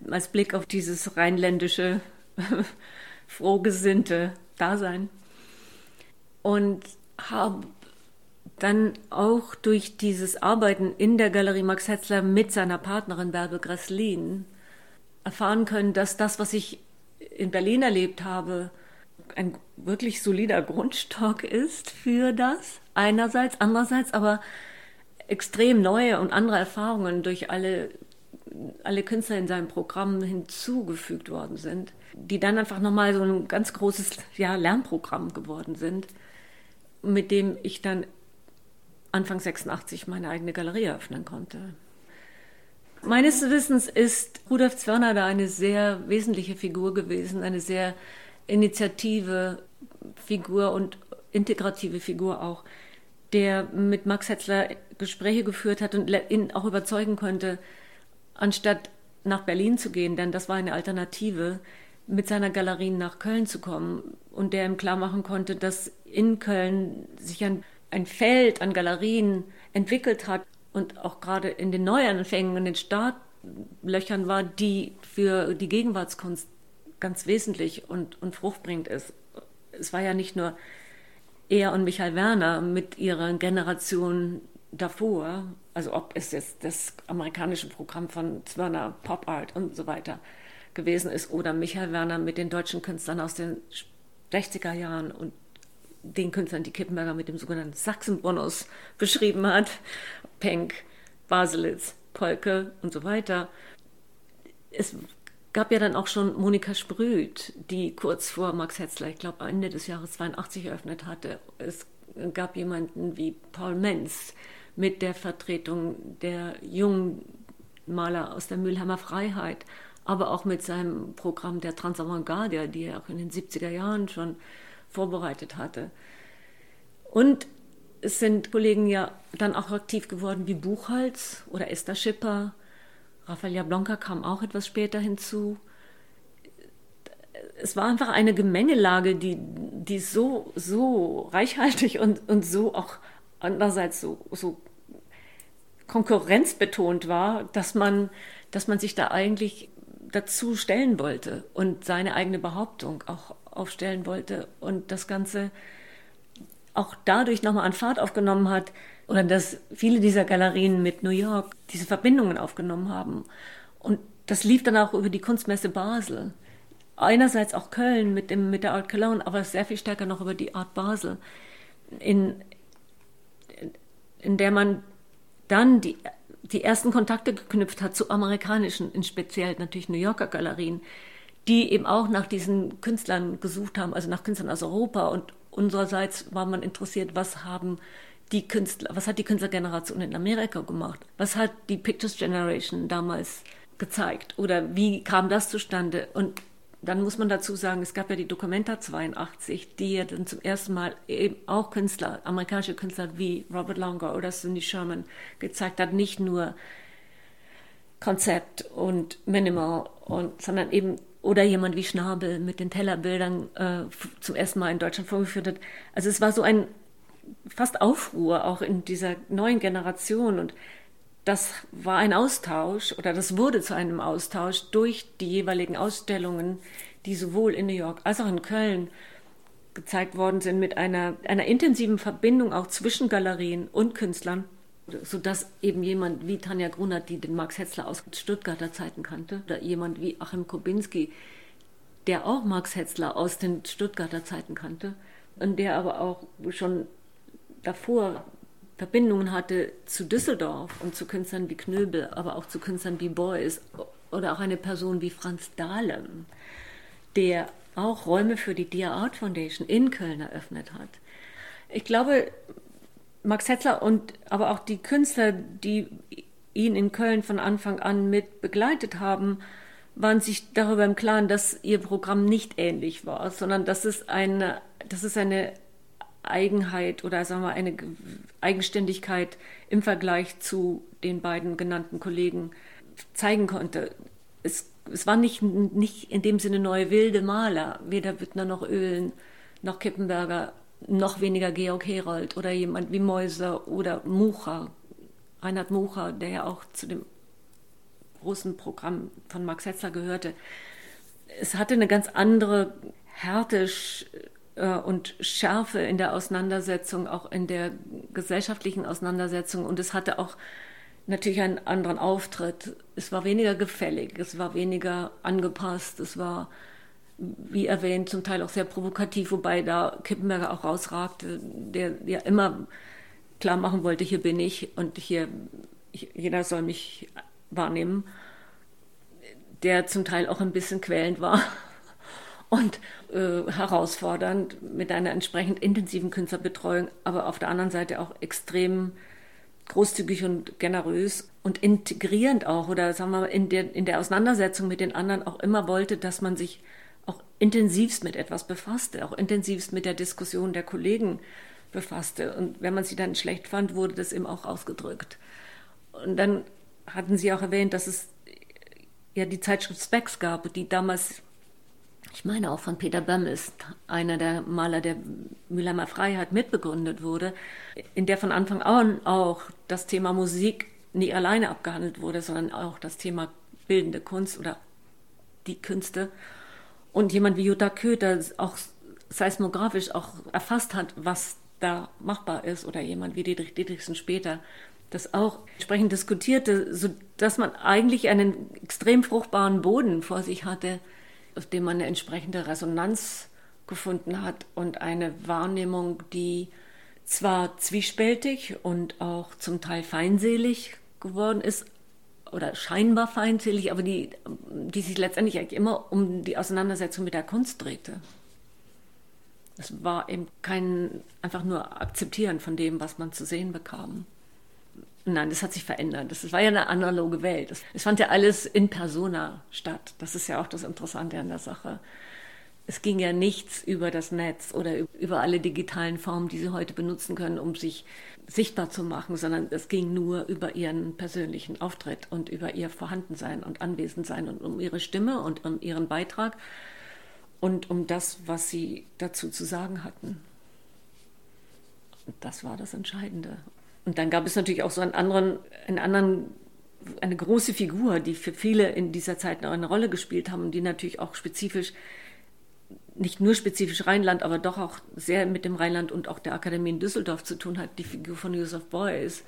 Speaker 1: als Blick auf dieses rheinländische, frohgesinnte Dasein. Und habe dann auch durch dieses Arbeiten in der Galerie Max Hetzler mit seiner Partnerin Bärbe Gresslin erfahren können, dass das, was ich in Berlin erlebt habe, ein wirklich solider Grundstock ist für das. Einerseits, andererseits aber extrem neue und andere Erfahrungen durch alle, alle Künstler in seinem Programm hinzugefügt worden sind, die dann einfach nochmal so ein ganz großes ja, Lernprogramm geworden sind, mit dem ich dann Anfang 86 meine eigene Galerie eröffnen konnte. Meines Wissens ist Rudolf Zwörner da eine sehr wesentliche Figur gewesen, eine sehr initiative Figur und integrative Figur auch, der mit Max Hetzler Gespräche geführt hat und ihn auch überzeugen konnte, anstatt nach Berlin zu gehen, denn das war eine Alternative, mit seiner Galerie nach Köln zu kommen und der ihm klar machen konnte, dass in Köln sich ein, ein Feld an Galerien entwickelt hat und auch gerade in den Neuanfängen, in den Startlöchern war, die für die Gegenwartskunst ganz wesentlich und, und fruchtbringend ist. Es war ja nicht nur er und Michael Werner mit ihrer Generation davor, also ob es jetzt das amerikanische Programm von Zwirner, Pop Art und so weiter gewesen ist oder Michael Werner mit den deutschen Künstlern aus den 60er Jahren und den Künstlern, die Kippenberger mit dem sogenannten Sachsenbonus beschrieben hat, Penck, Baselitz, Polke und so weiter. Es gab ja dann auch schon Monika Sprüth, die kurz vor Max Hetzler, ich glaube Ende des Jahres 82 eröffnet hatte. Es gab jemanden wie Paul Menz mit der Vertretung der jungen Maler aus der Mülheimer Freiheit, aber auch mit seinem Programm der Transavantgarde, die er auch in den 70er Jahren schon vorbereitet hatte. Und es sind Kollegen ja dann auch aktiv geworden wie Buchholz oder Esther Schipper. Rafael Jablonka kam auch etwas später hinzu. Es war einfach eine Gemengelage, die, die so, so reichhaltig und, und so auch andererseits so, so konkurrenzbetont war, dass man, dass man sich da eigentlich dazu stellen wollte und seine eigene Behauptung auch aufstellen wollte und das Ganze auch dadurch nochmal an Fahrt aufgenommen hat oder dass viele dieser Galerien mit New York diese Verbindungen aufgenommen haben. Und das lief dann auch über die Kunstmesse Basel. Einerseits auch Köln mit, dem, mit der Art Cologne, aber sehr viel stärker noch über die Art Basel, in, in der man dann die, die ersten Kontakte geknüpft hat zu amerikanischen, in speziell natürlich New Yorker Galerien, die eben auch nach diesen Künstlern gesucht haben, also nach Künstlern aus Europa. Und unsererseits war man interessiert, was haben die Künstler, was hat die Künstlergeneration in Amerika gemacht? Was hat die Pictures Generation damals gezeigt? Oder wie kam das zustande? Und dann muss man dazu sagen, es gab ja die Documenta 82, die ja dann zum ersten Mal eben auch Künstler, amerikanische Künstler wie Robert Longer oder Cindy Sherman gezeigt hat, nicht nur Konzept und Minimal, und, sondern eben oder jemand wie Schnabel mit den Tellerbildern äh, zum ersten Mal in Deutschland vorgeführt hat. Also es war so ein fast Aufruhr auch in dieser neuen Generation und das war ein Austausch oder das wurde zu einem Austausch durch die jeweiligen Ausstellungen, die sowohl in New York als auch in Köln gezeigt worden sind, mit einer, einer intensiven Verbindung auch zwischen Galerien und Künstlern, sodass eben jemand wie Tanja Grunert, die den Max Hetzler aus Stuttgarter Zeiten kannte, oder jemand wie Achim Kubinski, der auch Max Hetzler aus den Stuttgarter Zeiten kannte und der aber auch schon davor Verbindungen hatte zu Düsseldorf und zu Künstlern wie Knöbel, aber auch zu Künstlern wie Beuys oder auch eine Person wie Franz Dahlem, der auch Räume für die Dia Art Foundation in Köln eröffnet hat. Ich glaube, Max Hetzler und aber auch die Künstler, die ihn in Köln von Anfang an mit begleitet haben, waren sich darüber im Klaren, dass ihr Programm nicht ähnlich war, sondern dass es eine, dass es eine Eigenheit oder sagen wir eine Eigenständigkeit im Vergleich zu den beiden genannten Kollegen zeigen konnte. Es, es war nicht, nicht in dem Sinne neue wilde Maler, weder Büttner noch Öhlen noch Kippenberger, noch weniger Georg Herold oder jemand wie Mäuser oder Mucha, Reinhard Mucha, der ja auch zu dem großen Programm von Max Hetzler gehörte. Es hatte eine ganz andere Härte und Schärfe in der Auseinandersetzung, auch in der gesellschaftlichen Auseinandersetzung. Und es hatte auch natürlich einen anderen Auftritt. Es war weniger gefällig, es war weniger angepasst, es war, wie erwähnt, zum Teil auch sehr provokativ, wobei da Kippenberger auch rausragte, der ja immer klar machen wollte, hier bin ich und hier, jeder soll mich wahrnehmen, der zum Teil auch ein bisschen quälend war und äh, herausfordernd mit einer entsprechend intensiven Künstlerbetreuung, aber auf der anderen Seite auch extrem großzügig und generös und integrierend auch oder sagen wir mal in der, in der Auseinandersetzung mit den anderen auch immer wollte, dass man sich auch intensivst mit etwas befasste, auch intensivst mit der Diskussion der Kollegen befasste. Und wenn man sie dann schlecht fand, wurde das eben auch ausgedrückt. Und dann hatten Sie auch erwähnt, dass es ja die Zeitschrift Specs gab, die damals ich meine auch von Peter Bömmels, einer der Maler der Mülheimer Freiheit, mitbegründet wurde, in der von Anfang an auch das Thema Musik nie alleine abgehandelt wurde, sondern auch das Thema bildende Kunst oder die Künste. Und jemand wie Jutta Köter auch seismografisch auch erfasst hat, was da machbar ist, oder jemand wie Dietrich Dietrichsen später, das auch entsprechend diskutierte, sodass man eigentlich einen extrem fruchtbaren Boden vor sich hatte, auf dem man eine entsprechende Resonanz gefunden hat und eine Wahrnehmung, die zwar zwiespältig und auch zum Teil feindselig geworden ist, oder scheinbar feindselig, aber die, die sich letztendlich eigentlich immer um die Auseinandersetzung mit der Kunst drehte. Es war eben kein einfach nur Akzeptieren von dem, was man zu sehen bekam. Nein, das hat sich verändert. Das war ja eine analoge Welt. Es fand ja alles in persona statt. Das ist ja auch das Interessante an der Sache. Es ging ja nichts über das Netz oder über alle digitalen Formen, die Sie heute benutzen können, um sich sichtbar zu machen, sondern es ging nur über Ihren persönlichen Auftritt und über Ihr Vorhandensein und Anwesensein und um Ihre Stimme und um Ihren Beitrag und um das, was Sie dazu zu sagen hatten. Und das war das Entscheidende. Und dann gab es natürlich auch so einen anderen, einen anderen, eine große Figur, die für viele in dieser Zeit noch eine Rolle gespielt haben die natürlich auch spezifisch, nicht nur spezifisch Rheinland, aber doch auch sehr mit dem Rheinland und auch der Akademie in Düsseldorf zu tun hat, die Figur von Joseph Beuys.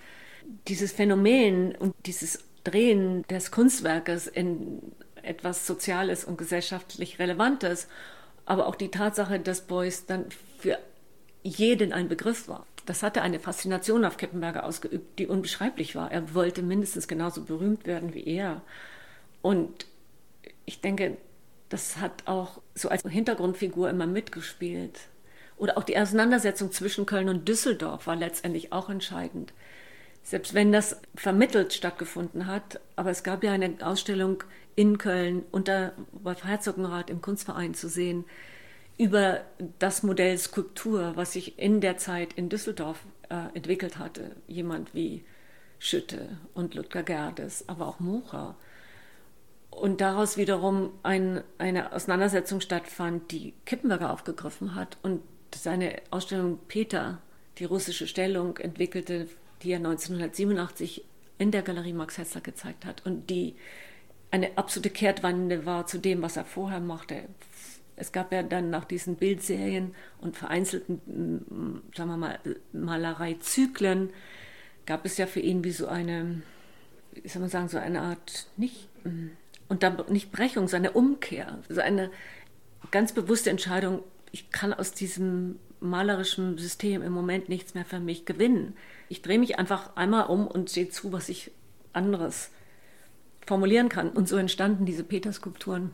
Speaker 1: Dieses Phänomen und dieses Drehen des Kunstwerkes in etwas Soziales und gesellschaftlich Relevantes, aber auch die Tatsache, dass Beuys dann für jeden ein Begriff war das hatte eine Faszination auf Kippenberger ausgeübt, die unbeschreiblich war. Er wollte mindestens genauso berühmt werden wie er. Und ich denke, das hat auch so als Hintergrundfigur immer mitgespielt. Oder auch die Auseinandersetzung zwischen Köln und Düsseldorf war letztendlich auch entscheidend. Selbst wenn das vermittelt stattgefunden hat, aber es gab ja eine Ausstellung in Köln unter Wolf Herzogenrath im Kunstverein zu sehen, über das Modell Skulptur, was sich in der Zeit in Düsseldorf äh, entwickelt hatte. Jemand wie Schütte und Ludger Gerdes, aber auch Mucha. Und daraus wiederum ein, eine Auseinandersetzung stattfand, die Kippenberger aufgegriffen hat und seine Ausstellung Peter, die russische Stellung, entwickelte, die er 1987 in der Galerie Max Hetzler gezeigt hat und die eine absolute Kehrtwende war zu dem, was er vorher machte. Es gab ja dann nach diesen Bildserien und vereinzelten, mm, sagen wir mal, Malereizyklen, gab es ja für ihn wie so eine, wie soll man sagen, so eine Art, nicht, mm, und dann nicht Brechung, sondern Umkehr, so eine ganz bewusste Entscheidung, ich kann aus diesem malerischen System im Moment nichts mehr für mich gewinnen. Ich drehe mich einfach einmal um und sehe zu, was ich anderes formulieren kann. Und so entstanden diese Peterskulpturen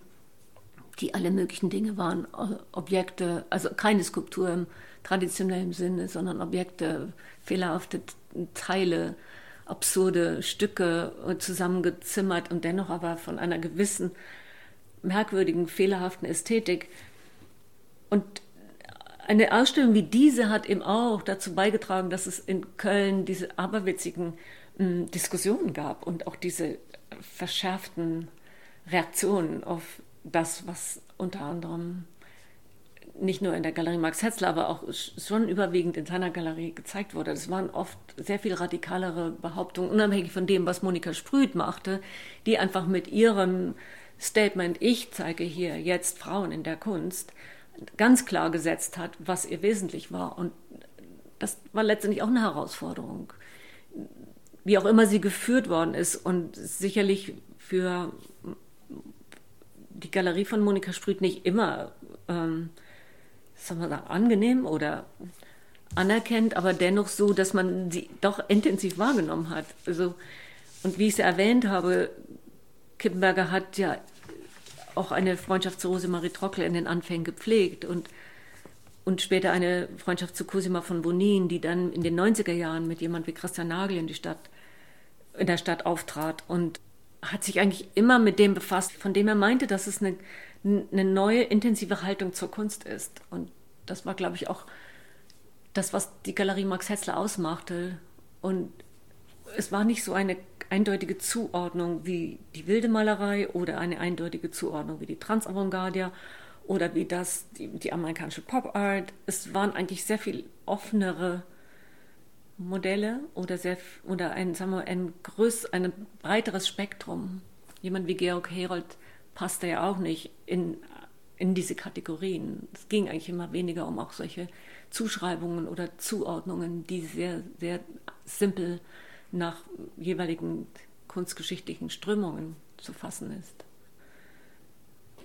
Speaker 1: die alle möglichen Dinge waren, äh, Objekte, also keine Skulptur im traditionellen Sinne, sondern Objekte, fehlerhafte Teile, absurde Stücke äh, zusammengezimmert und dennoch aber von einer gewissen merkwürdigen, fehlerhaften Ästhetik. Und eine Ausstellung wie diese hat eben auch dazu beigetragen, dass es in Köln diese aberwitzigen äh, Diskussionen gab und auch diese verschärften Reaktionen auf das, was unter anderem nicht nur in der Galerie Max Hetzler, aber auch schon überwiegend in seiner Galerie gezeigt wurde. Das waren oft sehr viel radikalere Behauptungen, unabhängig von dem, was Monika Sprüth machte, die einfach mit ihrem Statement, ich zeige hier jetzt Frauen in der Kunst, ganz klar gesetzt hat, was ihr wesentlich war. Und das war letztendlich auch eine Herausforderung, wie auch immer sie geführt worden ist und sicherlich für die Galerie von Monika Sprüth nicht immer ähm, sagen wir sagen, angenehm oder anerkennt, aber dennoch so, dass man sie doch intensiv wahrgenommen hat. Also, und wie ich es erwähnt habe, Kippenberger hat ja auch eine Freundschaft zu Rosemarie Trockel in den Anfängen gepflegt und, und später eine Freundschaft zu Cosima von Bonin, die dann in den 90er Jahren mit jemand wie Christian Nagel in, die Stadt, in der Stadt auftrat und hat sich eigentlich immer mit dem befasst, von dem er meinte, dass es eine eine neue, intensive Haltung zur Kunst ist. Und das war, glaube ich, auch das, was die Galerie Max Hetzler ausmachte. Und es war nicht so eine eindeutige Zuordnung wie die wilde Malerei oder eine eindeutige Zuordnung wie die Transavantgardia oder wie das die, die amerikanische Pop Art. Es waren eigentlich sehr viel offenere Modelle oder sehr oder ein sagen wir ein größ ein breiteres Spektrum. Jemand wie Georg Herold passte ja auch nicht in, in diese Kategorien. Es ging eigentlich immer weniger um auch solche Zuschreibungen oder Zuordnungen, die sehr, sehr simpel nach jeweiligen kunstgeschichtlichen Strömungen zu fassen ist.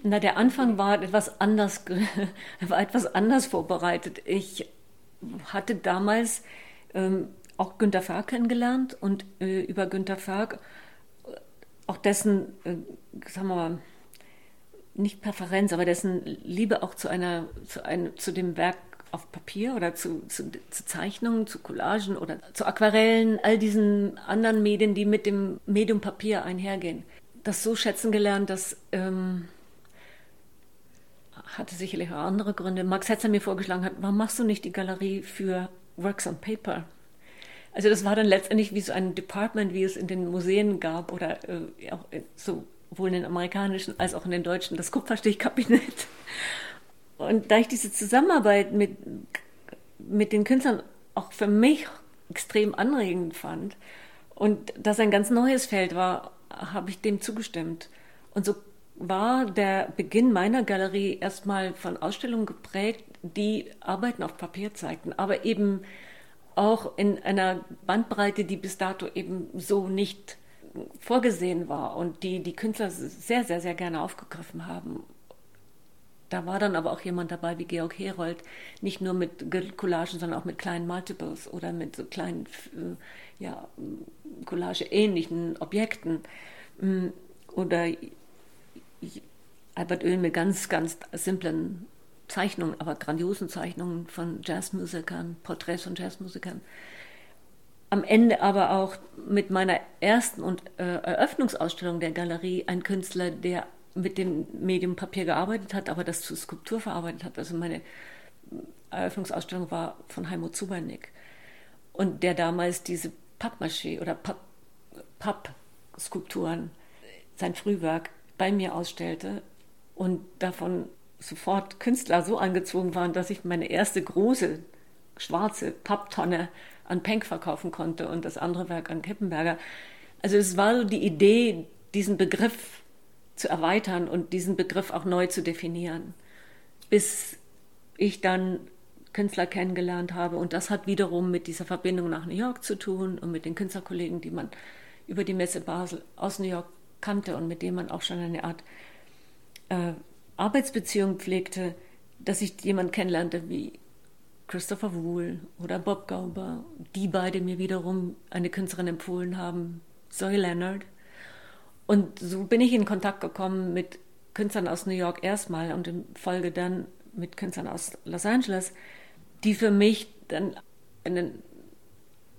Speaker 1: Na, der Anfang war etwas anders, war etwas anders vorbereitet. Ich hatte damals ähm, auch Günter Fark kennengelernt und äh, über Günter Fark auch dessen, äh, sagen wir mal, nicht Präferenz, aber dessen Liebe auch zu einer, zu einem, zu dem Werk auf Papier oder zu, zu, zu, Zeichnungen, zu Collagen oder zu Aquarellen, all diesen anderen Medien, die mit dem Medium Papier einhergehen. Das so schätzen gelernt, dass ähm, hatte sicherlich auch andere Gründe. Max Hetzer mir vorgeschlagen hat, warum machst du nicht die Galerie für Works on Paper? Also das war dann letztendlich wie so ein Department, wie es in den Museen gab oder äh, auch so sowohl in den amerikanischen als auch in den deutschen, das Kupferstichkabinett. Und da ich diese Zusammenarbeit mit, mit den Künstlern auch für mich extrem anregend fand und das ein ganz neues Feld war, habe ich dem zugestimmt. Und so war der Beginn meiner Galerie erstmal von Ausstellungen geprägt, die Arbeiten auf Papier zeigten, aber eben auch in einer Bandbreite, die bis dato eben so nicht vorgesehen war und die die Künstler sehr, sehr, sehr gerne aufgegriffen haben. Da war dann aber auch jemand dabei wie Georg Herold, nicht nur mit Collagen, sondern auch mit kleinen Multiples oder mit so kleinen, äh, ja, Collage-ähnlichen Objekten. Mm, oder Albert Oehlen mit ganz, ganz simplen Zeichnungen, aber grandiosen Zeichnungen von Jazzmusikern, Porträts von Jazzmusikern am Ende aber auch mit meiner ersten und äh, Eröffnungsausstellung der Galerie ein Künstler, der mit dem Medium Papier gearbeitet hat, aber das zur Skulptur verarbeitet hat. Also meine Eröffnungsausstellung war von Heimo Zubernick und der damals diese Pappmaché oder Pappskulpturen, sein Frühwerk bei mir ausstellte und davon sofort Künstler so angezogen waren, dass ich meine erste große schwarze Papptonne an Penck verkaufen konnte und das andere Werk an Kippenberger. Also es war so die Idee, diesen Begriff zu erweitern und diesen Begriff auch neu zu definieren, bis ich dann Künstler kennengelernt habe. Und das hat wiederum mit dieser Verbindung nach New York zu tun und mit den Künstlerkollegen, die man über die Messe Basel aus New York kannte und mit denen man auch schon eine Art äh, Arbeitsbeziehung pflegte, dass ich jemanden kennenlernte wie Christopher Wool oder Bob Gauber, die beide mir wiederum eine Künstlerin empfohlen haben, Zoe Leonard. Und so bin ich in Kontakt gekommen mit Künstlern aus New York erstmal und in Folge dann mit Künstlern aus Los Angeles, die für mich dann einen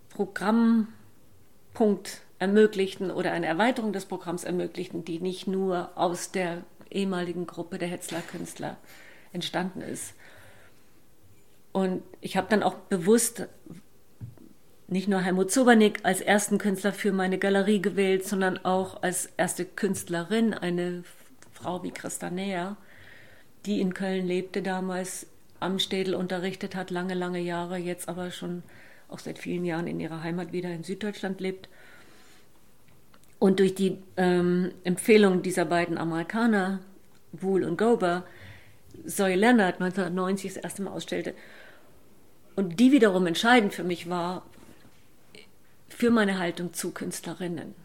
Speaker 1: Programmpunkt ermöglichten oder eine Erweiterung des Programms ermöglichten, die nicht nur aus der ehemaligen Gruppe der Hetzler-Künstler entstanden ist. Und ich habe dann auch bewusst nicht nur Helmut Zobernick als ersten Künstler für meine Galerie gewählt, sondern auch als erste Künstlerin eine Frau wie Christa Näher, die in Köln lebte damals, am Städel unterrichtet hat, lange, lange Jahre, jetzt aber schon auch seit vielen Jahren in ihrer Heimat wieder in Süddeutschland lebt. Und durch die ähm, Empfehlung dieser beiden Amerikaner, Wool und Gober, Zoe Leonard 1990 das erste Mal ausstellte, und die wiederum entscheidend für mich war, für meine Haltung zu Künstlerinnen.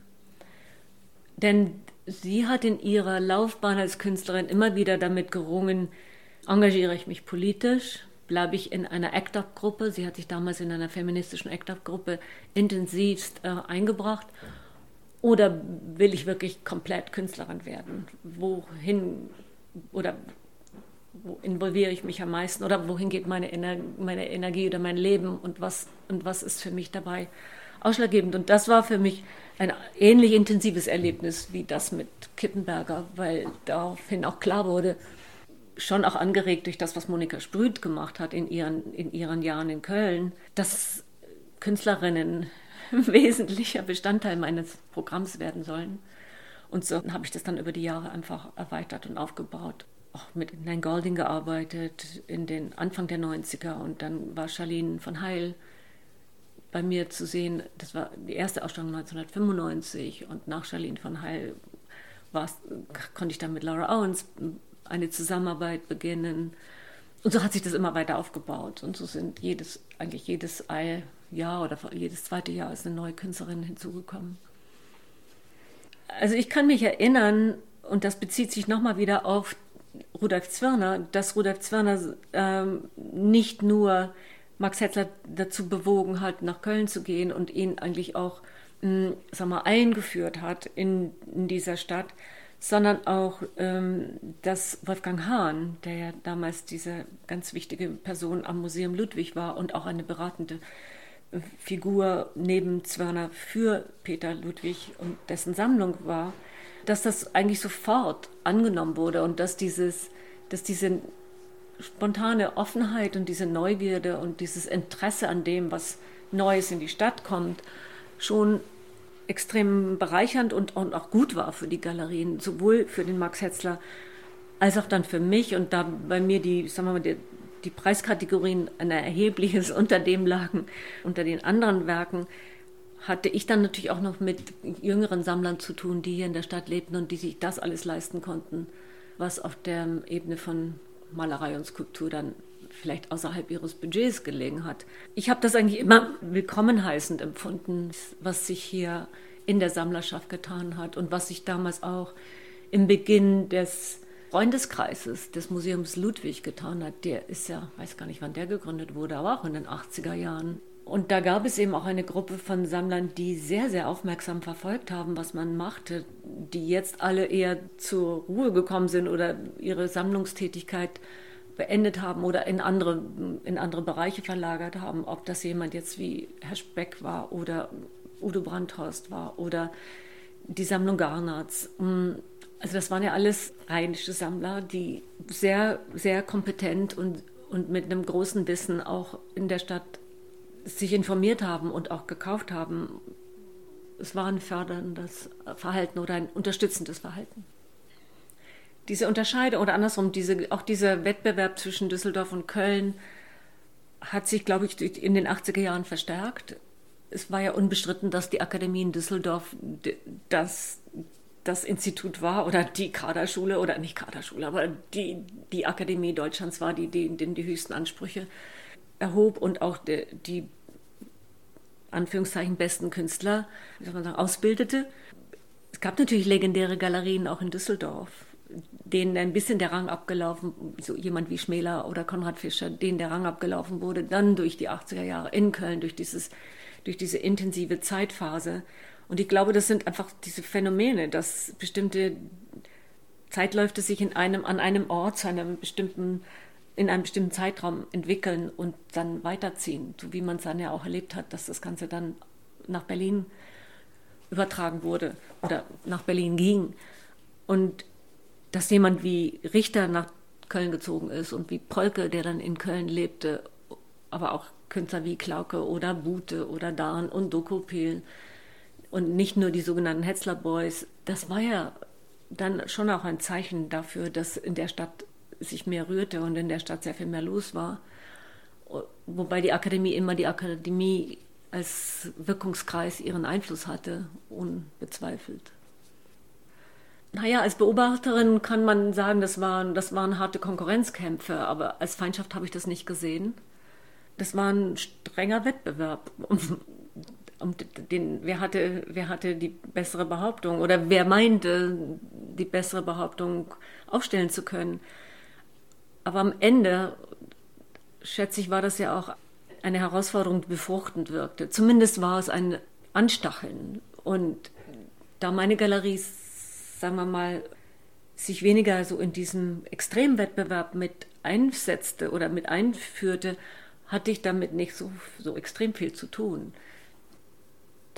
Speaker 1: Denn sie hat in ihrer Laufbahn als Künstlerin immer wieder damit gerungen, engagiere ich mich politisch, bleibe ich in einer ACT-UP-Gruppe. Sie hat sich damals in einer feministischen ACT-UP-Gruppe intensivst äh, eingebracht. Oder will ich wirklich komplett Künstlerin werden? Wohin oder wo involviere ich mich am meisten oder wohin geht meine, Ener meine Energie oder mein Leben und was, und was ist für mich dabei ausschlaggebend? Und das war für mich ein ähnlich intensives Erlebnis wie das mit Kippenberger, weil daraufhin auch klar wurde, schon auch angeregt durch das, was Monika Sprüth gemacht hat in ihren, in ihren Jahren in Köln, dass Künstlerinnen wesentlicher Bestandteil meines Programms werden sollen. Und so habe ich das dann über die Jahre einfach erweitert und aufgebaut. Auch mit Nein Golding gearbeitet in den Anfang der 90er und dann war Charlene von Heil bei mir zu sehen. Das war die erste Ausstellung 1995 und nach Charlene von Heil konnte ich dann mit Laura Owens eine Zusammenarbeit beginnen. Und so hat sich das immer weiter aufgebaut. Und so sind jedes, eigentlich jedes Jahr oder jedes zweite Jahr ist eine neue Künstlerin hinzugekommen. Also ich kann mich erinnern, und das bezieht sich nochmal wieder auf Rudolf Zwirner, dass Rudolf Zwirner ähm, nicht nur Max Hetzler dazu bewogen hat, nach Köln zu gehen und ihn eigentlich auch, hm, sag mal, eingeführt hat in, in dieser Stadt, sondern auch, ähm, dass Wolfgang Hahn, der ja damals diese ganz wichtige Person am Museum Ludwig war und auch eine beratende Figur neben Zwörner für Peter Ludwig und dessen Sammlung war, dass das eigentlich sofort angenommen wurde und dass dieses, dass diese spontane Offenheit und diese Neugierde und dieses Interesse an dem, was Neues in die Stadt kommt, schon extrem bereichernd und, und auch gut war für die Galerien, sowohl für den Max Hetzler als auch dann für mich. Und da bei mir die, sagen wir mal, die, Preiskategorien ein erhebliches unter dem lagen, unter den anderen Werken, hatte ich dann natürlich auch noch mit jüngeren Sammlern zu tun, die hier in der Stadt lebten und die sich das alles leisten konnten, was auf der Ebene von Malerei und Skulptur dann vielleicht außerhalb ihres Budgets gelegen hat. Ich habe das eigentlich immer willkommen heißend empfunden, was sich hier in der Sammlerschaft getan hat und was sich damals auch im Beginn des Freundeskreises des Museums Ludwig getan hat. Der ist ja, weiß gar nicht, wann der gegründet wurde, aber auch in den 80er Jahren. Und da gab es eben auch eine Gruppe von Sammlern, die sehr, sehr aufmerksam verfolgt haben, was man machte, die jetzt alle eher zur Ruhe gekommen sind oder ihre Sammlungstätigkeit beendet haben oder in andere, in andere Bereiche verlagert haben, ob das jemand jetzt wie Herr Speck war oder Udo Brandhorst war oder die Sammlung Garnards. Also das waren ja alles rheinische Sammler, die sehr, sehr kompetent und, und mit einem großen Wissen auch in der Stadt sich informiert haben und auch gekauft haben. Es war ein förderndes Verhalten oder ein unterstützendes Verhalten diese Unterscheidung oder andersrum, diese, auch dieser Wettbewerb zwischen Düsseldorf und Köln hat sich, glaube ich, in den 80er Jahren verstärkt. Es war ja unbestritten, dass die Akademie in Düsseldorf das, das Institut war oder die Kaderschule oder nicht Kaderschule, aber die, die Akademie Deutschlands war, die, die, die die höchsten Ansprüche erhob und auch die, die Anführungszeichen besten Künstler, wie soll man sagen, ausbildete. Es gab natürlich legendäre Galerien auch in Düsseldorf denen ein bisschen der Rang abgelaufen, so jemand wie Schmäler oder Konrad Fischer, denen der Rang abgelaufen wurde, dann durch die 80er Jahre in Köln, durch, dieses, durch diese intensive Zeitphase. Und ich glaube, das sind einfach diese Phänomene, dass bestimmte Zeitläufe sich in einem, an einem Ort zu einem bestimmten, in einem bestimmten Zeitraum entwickeln und dann weiterziehen, so wie man es dann ja auch erlebt hat, dass das Ganze dann nach Berlin übertragen wurde oder nach Berlin ging. Und dass jemand wie Richter nach Köln gezogen ist und wie Polke, der dann in Köln lebte, aber auch Künstler wie Klauke oder Bute oder Dahn und Dokopil und nicht nur die sogenannten Hetzler Boys, das war ja dann schon auch ein Zeichen dafür, dass in der Stadt sich mehr rührte und in der Stadt sehr viel mehr los war. Wobei die Akademie immer die Akademie als Wirkungskreis ihren Einfluss hatte, unbezweifelt. Naja, als Beobachterin kann man sagen, das waren, das waren harte Konkurrenzkämpfe, aber als Feindschaft habe ich das nicht gesehen. Das war ein strenger Wettbewerb. Und den, wer, hatte, wer hatte die bessere Behauptung oder wer meinte, die bessere Behauptung aufstellen zu können. Aber am Ende, schätze ich, war das ja auch eine Herausforderung, die befruchtend wirkte. Zumindest war es ein Anstacheln. Und da meine Galerie, sagen wir mal, sich weniger so in diesem Extremwettbewerb mit einsetzte oder mit einführte, hatte ich damit nicht so, so extrem viel zu tun.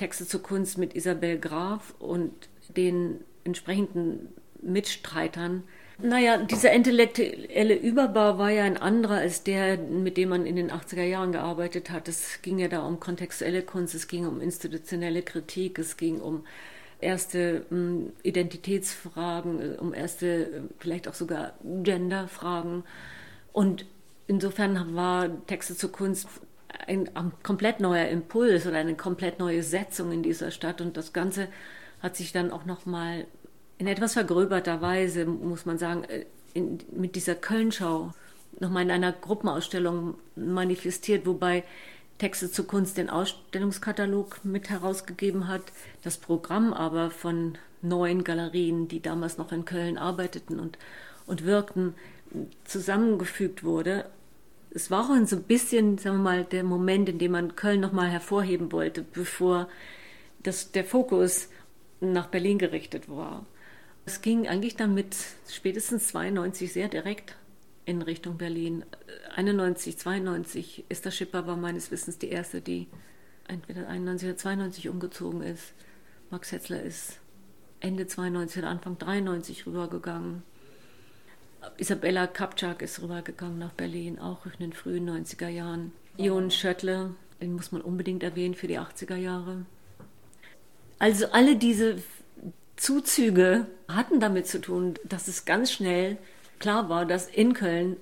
Speaker 1: Texte zur Kunst mit Isabel Graf und den entsprechenden Mitstreitern naja, dieser intellektuelle Überbau war ja ein anderer als der, mit dem man in den 80er Jahren gearbeitet hat. Es ging ja da um kontextuelle Kunst, es ging um institutionelle Kritik, es ging um erste um, Identitätsfragen, um erste, vielleicht auch sogar Genderfragen. Und insofern war Texte zur Kunst ein, komplett neuer Impuls oder eine komplett neue Setzung in dieser Stadt. Und das Ganze hat sich dann auch nochmal in etwas vergröberter Weise, muss man sagen, äh, in, mit dieser Kölnschau nochmal in einer Gruppenausstellung manifestiert, wobei Texte zur Kunst den Ausstellungskatalog mit herausgegeben hat, das Programm aber von neuen Galerien, die damals noch in Köln arbeiteten und, und wirkten, zusammengefügt wurde. Es war auch so ein bisschen, sagen wir mal, der Moment, in dem man Köln nochmal hervorheben wollte, bevor das, der Fokus nach Berlin gerichtet war. Es ging eigentlich dann mit spätestens 92 sehr direkt in Richtung Berlin. 91, 92, Esther Schipper war meines Wissens die erste, die entweder 91 oder 92 umgezogen ist. Max Hetzler ist Ende 92 oder Anfang 93 rübergegangen. Isabella Kapczak ist rübergegangen nach Berlin, auch in den frühen 90er Jahren. Jon Schöttler, den muss man unbedingt erwähnen für die 80er Jahre. Also alle diese Zuzüge hatten damit zu tun, dass es ganz schnell klar war, dass in Köln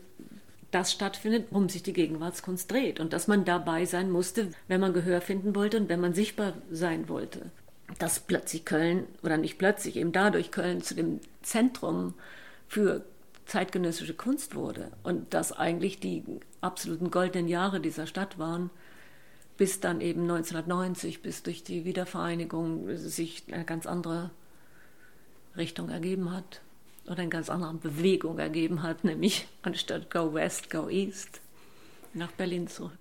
Speaker 1: das stattfindet, worum sich die Gegenwartskunst dreht und dass man dabei sein musste, wenn man Gehör finden wollte und wenn man sichtbar sein wollte. Dass plötzlich Köln, oder nicht plötzlich, eben dadurch Köln zu dem Zentrum für zeitgenössische Kunst wurde und dass eigentlich die absoluten goldenen Jahre dieser Stadt waren, bis dann eben 1990, bis durch die Wiedervereinigung sich eine ganz andere Richtung ergeben hat oder eine ganz andere Bewegung ergeben hat, nämlich anstatt Go West, Go East nach Berlin zurück.